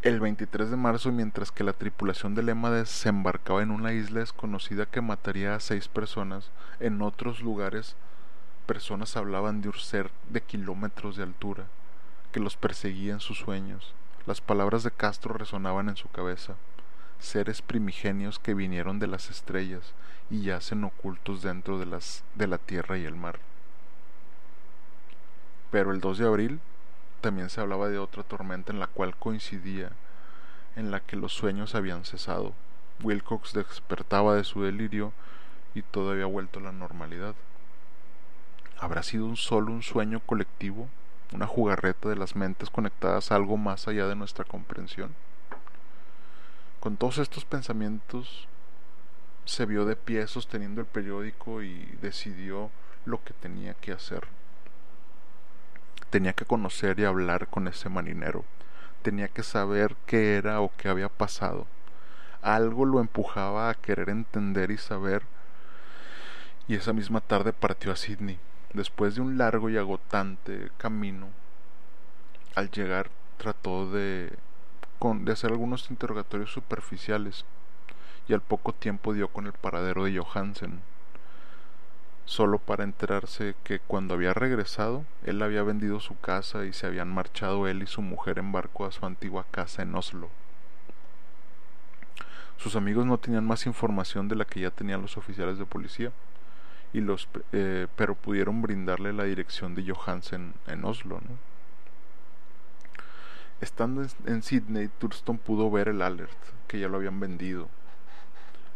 El 23 de marzo, mientras que la tripulación del Emma desembarcaba en una isla desconocida que mataría a seis personas, en otros lugares personas hablaban de un ser de kilómetros de altura, que los perseguía en sus sueños. Las palabras de Castro resonaban en su cabeza, seres primigenios que vinieron de las estrellas y yacen ocultos dentro de, las, de la tierra y el mar. Pero el 2 de abril también se hablaba de otra tormenta en la cual coincidía, en la que los sueños habían cesado. Wilcox despertaba de su delirio y todo había vuelto a la normalidad. ¿Habrá sido un solo un sueño colectivo, una jugarreta de las mentes conectadas a algo más allá de nuestra comprensión? Con todos estos pensamientos se vio de pie sosteniendo el periódico y decidió lo que tenía que hacer. Tenía que conocer y hablar con ese marinero. Tenía que saber qué era o qué había pasado. Algo lo empujaba a querer entender y saber. Y esa misma tarde partió a Sydney. Después de un largo y agotante camino, al llegar trató de, de hacer algunos interrogatorios superficiales y al poco tiempo dio con el paradero de Johansen solo para enterarse que cuando había regresado, él había vendido su casa y se habían marchado él y su mujer en barco a su antigua casa en Oslo. Sus amigos no tenían más información de la que ya tenían los oficiales de policía, y los, eh, pero pudieron brindarle la dirección de Johansen en Oslo. Estando en, Sydney, Thurston pudo ver el alert, que ya lo habían vendido,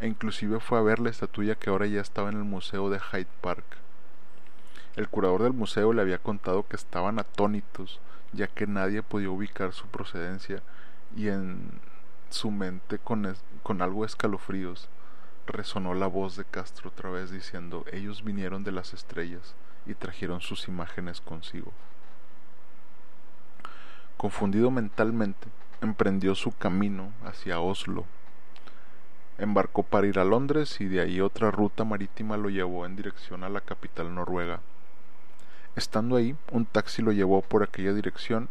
e inclusive fue a ver la estatuilla que ahora ya estaba en el museo de Hyde Park. El curador del museo le había contado que estaban atónitos, ya que nadie podía ubicar su procedencia y en su mente con, con algo escalofríos resonó la voz de Castro otra vez diciendo ellos vinieron de las estrellas y trajeron sus imágenes consigo. Confundido mentalmente, emprendió su camino hacia Oslo Embarcó para ir a Londres y de ahí otra ruta marítima lo llevó en dirección a la capital noruega. Estando ahí, un taxi lo llevó por aquella dirección,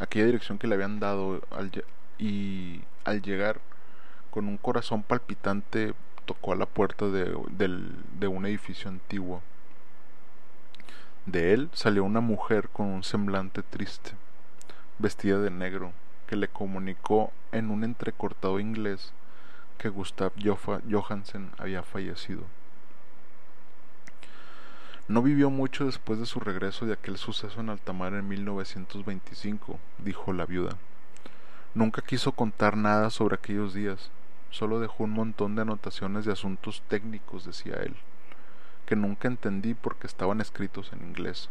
aquella dirección que le habían dado y al llegar con un corazón palpitante tocó a la puerta de, de un edificio antiguo. De él salió una mujer con un semblante triste, vestida de negro, que le comunicó en un entrecortado inglés que Gustav Johansen había fallecido. No vivió mucho después de su regreso de aquel suceso en Altamar en 1925, dijo la viuda. Nunca quiso contar nada sobre aquellos días, solo dejó un montón de anotaciones de asuntos técnicos, decía él, que nunca entendí porque estaban escritos en inglés.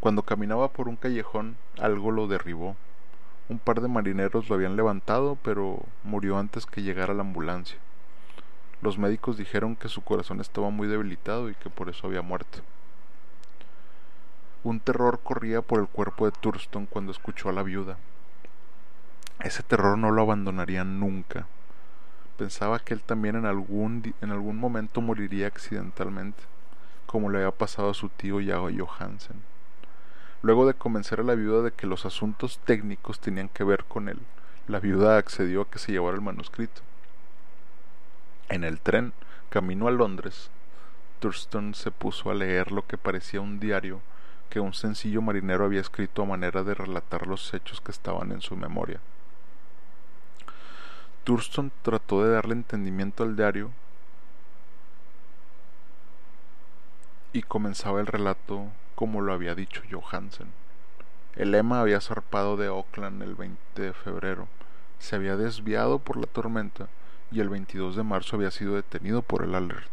Cuando caminaba por un callejón, algo lo derribó un par de marineros lo habían levantado, pero murió antes que llegara la ambulancia. Los médicos dijeron que su corazón estaba muy debilitado y que por eso había muerto. Un terror corría por el cuerpo de Thurston cuando escuchó a la viuda. Ese terror no lo abandonaría nunca. Pensaba que él también en algún, en algún momento moriría accidentalmente, como le había pasado a su tío Yao Johansen. Luego de convencer a la viuda de que los asuntos técnicos tenían que ver con él, la viuda accedió a que se llevara el manuscrito. En el tren, camino a Londres, Thurston se puso a leer lo que parecía un diario que un sencillo marinero había escrito a manera de relatar los hechos que estaban en su memoria. Thurston trató de darle entendimiento al diario y comenzaba el relato como lo había dicho Johansen. El lema había zarpado de Auckland el 20 de febrero, se había desviado por la tormenta y el 22 de marzo había sido detenido por el alert.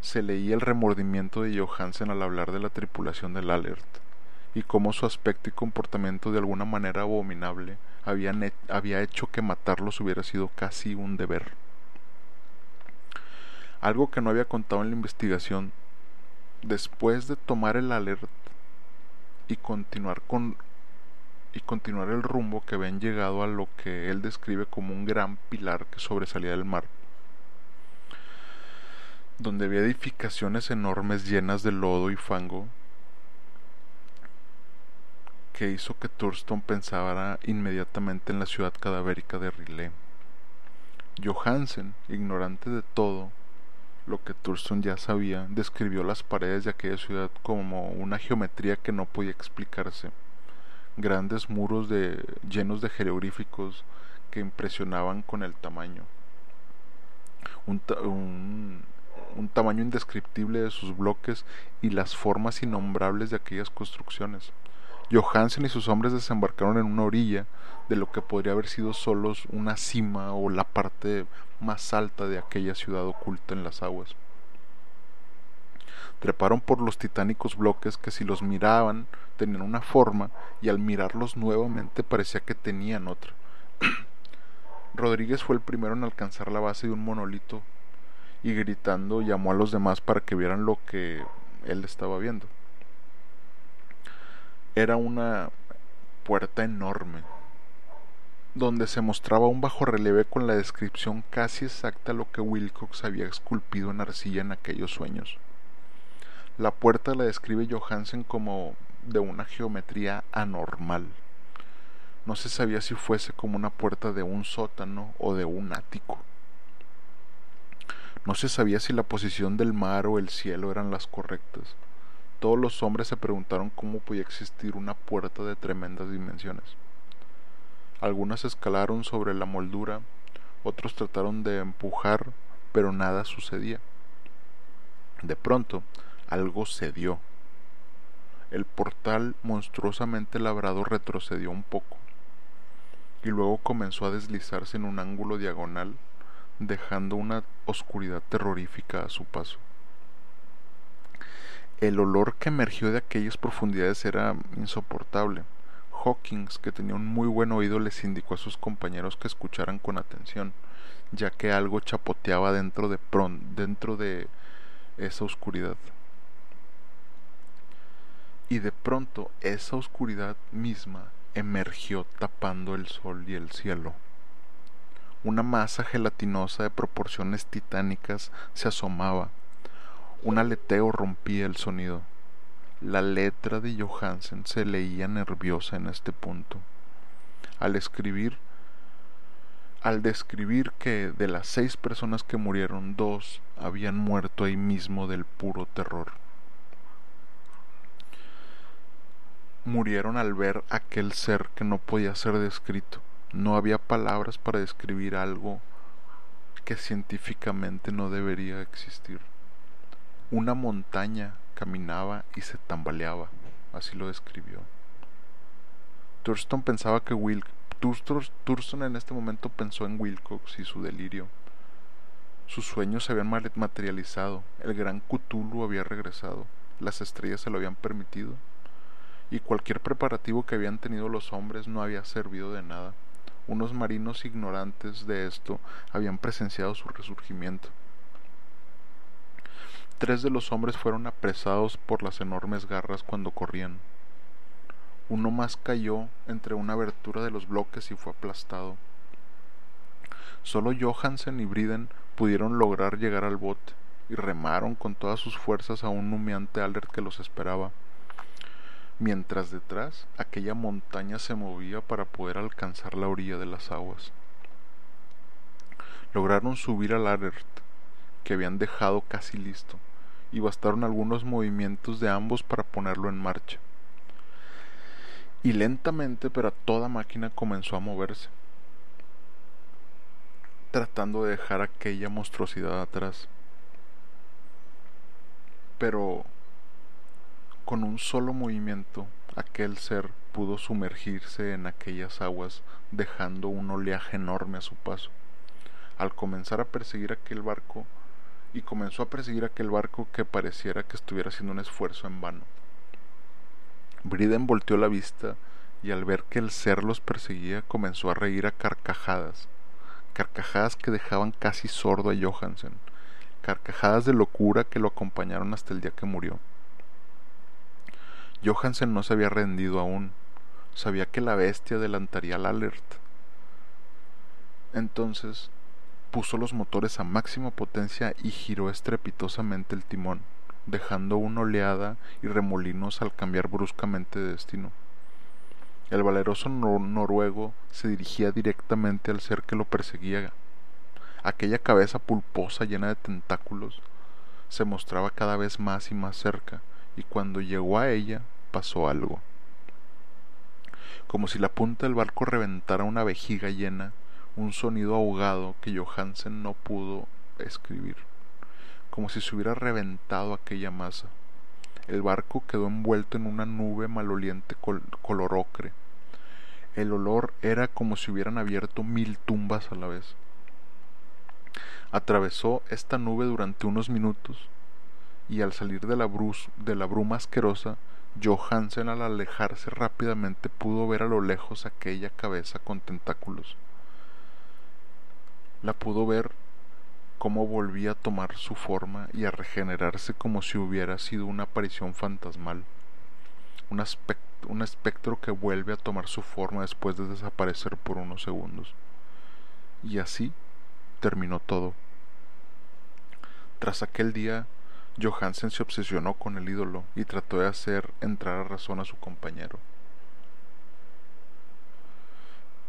Se leía el remordimiento de Johansen al hablar de la tripulación del alert y cómo su aspecto y comportamiento de alguna manera abominable había hecho que matarlos hubiera sido casi un deber. Algo que no había contado en la investigación después de tomar el alert y continuar con y continuar el rumbo que habían llegado a lo que él describe como un gran pilar que sobresalía del mar. donde había edificaciones enormes llenas de lodo y fango, que hizo que Thurston pensara inmediatamente en la ciudad cadavérica de Riley. Johansen, ignorante de todo lo que Thurston ya sabía, describió las paredes de aquella ciudad como una geometría que no podía explicarse. Grandes muros de, llenos de jeroglíficos que impresionaban con el tamaño. Un, un, un tamaño indescriptible de sus bloques y las formas innombrables de aquellas construcciones. Johansen y sus hombres desembarcaron en una orilla de lo que podría haber sido solo una cima o la parte más alta de aquella ciudad oculta en las aguas. Treparon por los titánicos bloques que si los miraban tenían una forma y al mirarlos nuevamente parecía que tenían otra. [clears throat] Rodríguez fue el primero en alcanzar la base de un monolito y gritando llamó a los demás para que vieran lo que él estaba viendo. Era una puerta enorme, donde se mostraba un bajo relieve con la descripción casi exacta lo que Wilcox había esculpido en arcilla en aquellos sueños. La puerta la describe Johansen como de una geometría anormal. No se sabía si fuese como una puerta de un sótano o de un ático. No se sabía si la posición del mar o el cielo eran las correctas. Todos los hombres se preguntaron cómo podía existir una puerta de tremendas dimensiones. Algunas escalaron sobre la moldura, otros trataron de empujar, pero nada sucedía. De pronto, algo cedió. El portal monstruosamente labrado retrocedió un poco, y luego comenzó a deslizarse en un ángulo diagonal, dejando una oscuridad terrorífica a su paso. El olor que emergió de aquellas profundidades era insoportable. Hawkins, que tenía un muy buen oído, les indicó a sus compañeros que escucharan con atención, ya que algo chapoteaba dentro de, dentro de esa oscuridad. Y de pronto esa oscuridad misma emergió tapando el sol y el cielo. Una masa gelatinosa de proporciones titánicas se asomaba, un aleteo rompía el sonido. La letra de Johansen se leía nerviosa en este punto. Al escribir, al describir que de las seis personas que murieron, dos habían muerto ahí mismo del puro terror. Murieron al ver aquel ser que no podía ser descrito. No había palabras para describir algo que científicamente no debería existir. Una montaña caminaba y se tambaleaba, así lo describió. Thurston pensaba que Will Thurston en este momento pensó en Wilcox y su delirio. Sus sueños se habían materializado, el gran Cthulhu había regresado, las estrellas se lo habían permitido, y cualquier preparativo que habían tenido los hombres no había servido de nada. Unos marinos ignorantes de esto habían presenciado su resurgimiento. Tres de los hombres fueron apresados por las enormes garras cuando corrían. Uno más cayó entre una abertura de los bloques y fue aplastado. Solo Johansen y Briden pudieron lograr llegar al bote y remaron con todas sus fuerzas a un humeante Alert que los esperaba, mientras detrás aquella montaña se movía para poder alcanzar la orilla de las aguas. Lograron subir al Alert, que habían dejado casi listo y bastaron algunos movimientos de ambos para ponerlo en marcha. Y lentamente, pero a toda máquina comenzó a moverse, tratando de dejar aquella monstruosidad atrás. Pero con un solo movimiento, aquel ser pudo sumergirse en aquellas aguas, dejando un oleaje enorme a su paso. Al comenzar a perseguir aquel barco, y comenzó a perseguir aquel barco que pareciera que estuviera haciendo un esfuerzo en vano. Briden volteó la vista y al ver que el ser los perseguía comenzó a reír a carcajadas, carcajadas que dejaban casi sordo a Johansen, carcajadas de locura que lo acompañaron hasta el día que murió. Johansen no se había rendido aún, sabía que la bestia adelantaría al alert. Entonces puso los motores a máxima potencia y giró estrepitosamente el timón, dejando una oleada y remolinos al cambiar bruscamente de destino. El valeroso noruego se dirigía directamente al ser que lo perseguía. Aquella cabeza pulposa llena de tentáculos se mostraba cada vez más y más cerca, y cuando llegó a ella pasó algo. Como si la punta del barco reventara una vejiga llena, un sonido ahogado que Johansen no pudo escribir, como si se hubiera reventado aquella masa. El barco quedó envuelto en una nube maloliente color ocre. El olor era como si hubieran abierto mil tumbas a la vez. Atravesó esta nube durante unos minutos y al salir de la, de la bruma asquerosa, Johansen al alejarse rápidamente pudo ver a lo lejos aquella cabeza con tentáculos. La pudo ver cómo volvía a tomar su forma y a regenerarse como si hubiera sido una aparición fantasmal, un, un espectro que vuelve a tomar su forma después de desaparecer por unos segundos. Y así terminó todo. Tras aquel día, Johansen se obsesionó con el ídolo y trató de hacer entrar a razón a su compañero.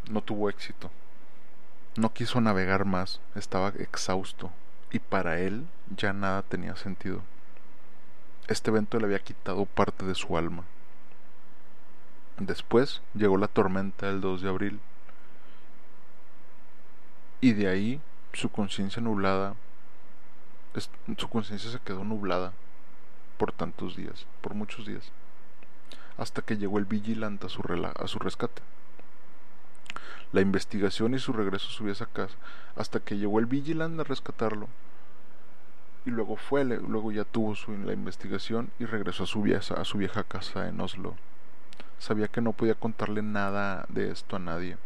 No tuvo éxito. No quiso navegar más, estaba exhausto, y para él ya nada tenía sentido. Este evento le había quitado parte de su alma. Después llegó la tormenta del 2 de abril, y de ahí su conciencia nublada, su conciencia se quedó nublada por tantos días, por muchos días, hasta que llegó el vigilante a su, a su rescate la investigación y su regreso a su vieja casa, hasta que llegó el vigilante a rescatarlo. Y luego fue, luego ya tuvo su, la investigación y regresó a su, a su vieja casa en Oslo. Sabía que no podía contarle nada de esto a nadie,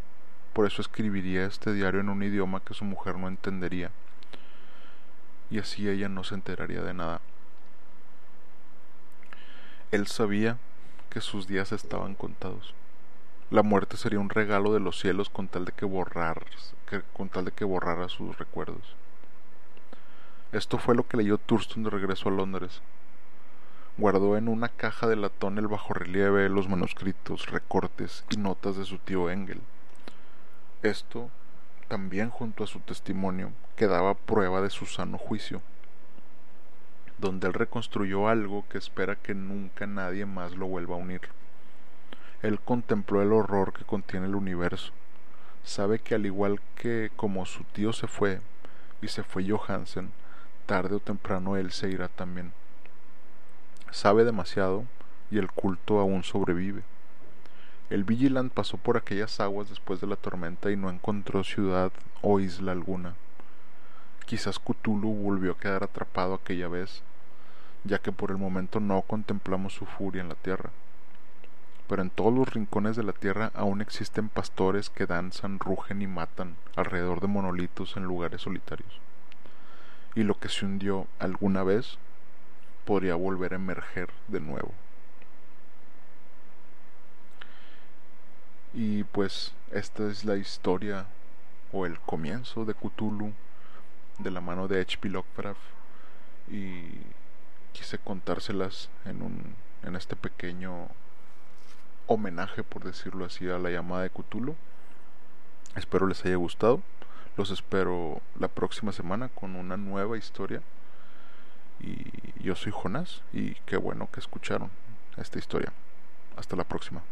por eso escribiría este diario en un idioma que su mujer no entendería, y así ella no se enteraría de nada. Él sabía que sus días estaban contados. La muerte sería un regalo de los cielos con tal de que borrar, con tal de que borrara sus recuerdos. Esto fue lo que leyó Thurston de regreso a Londres. Guardó en una caja de latón el bajorrelieve, los manuscritos, recortes y notas de su tío Engel. Esto, también junto a su testimonio, quedaba prueba de su sano juicio, donde él reconstruyó algo que espera que nunca nadie más lo vuelva a unir. Él contempló el horror que contiene el universo. Sabe que al igual que como su tío se fue, y se fue Johansen, tarde o temprano él se irá también. Sabe demasiado y el culto aún sobrevive. El Vigilant pasó por aquellas aguas después de la tormenta y no encontró ciudad o isla alguna. Quizás Cthulhu volvió a quedar atrapado aquella vez, ya que por el momento no contemplamos su furia en la tierra pero en todos los rincones de la tierra aún existen pastores que danzan, rugen y matan alrededor de monolitos en lugares solitarios. Y lo que se hundió alguna vez podría volver a emerger de nuevo. Y pues esta es la historia o el comienzo de Cthulhu de la mano de H.P. Lovecraft y quise contárselas en un en este pequeño homenaje, por decirlo así, a la llamada de Cthulhu. Espero les haya gustado. Los espero la próxima semana con una nueva historia. Y yo soy Jonás y qué bueno que escucharon esta historia. Hasta la próxima.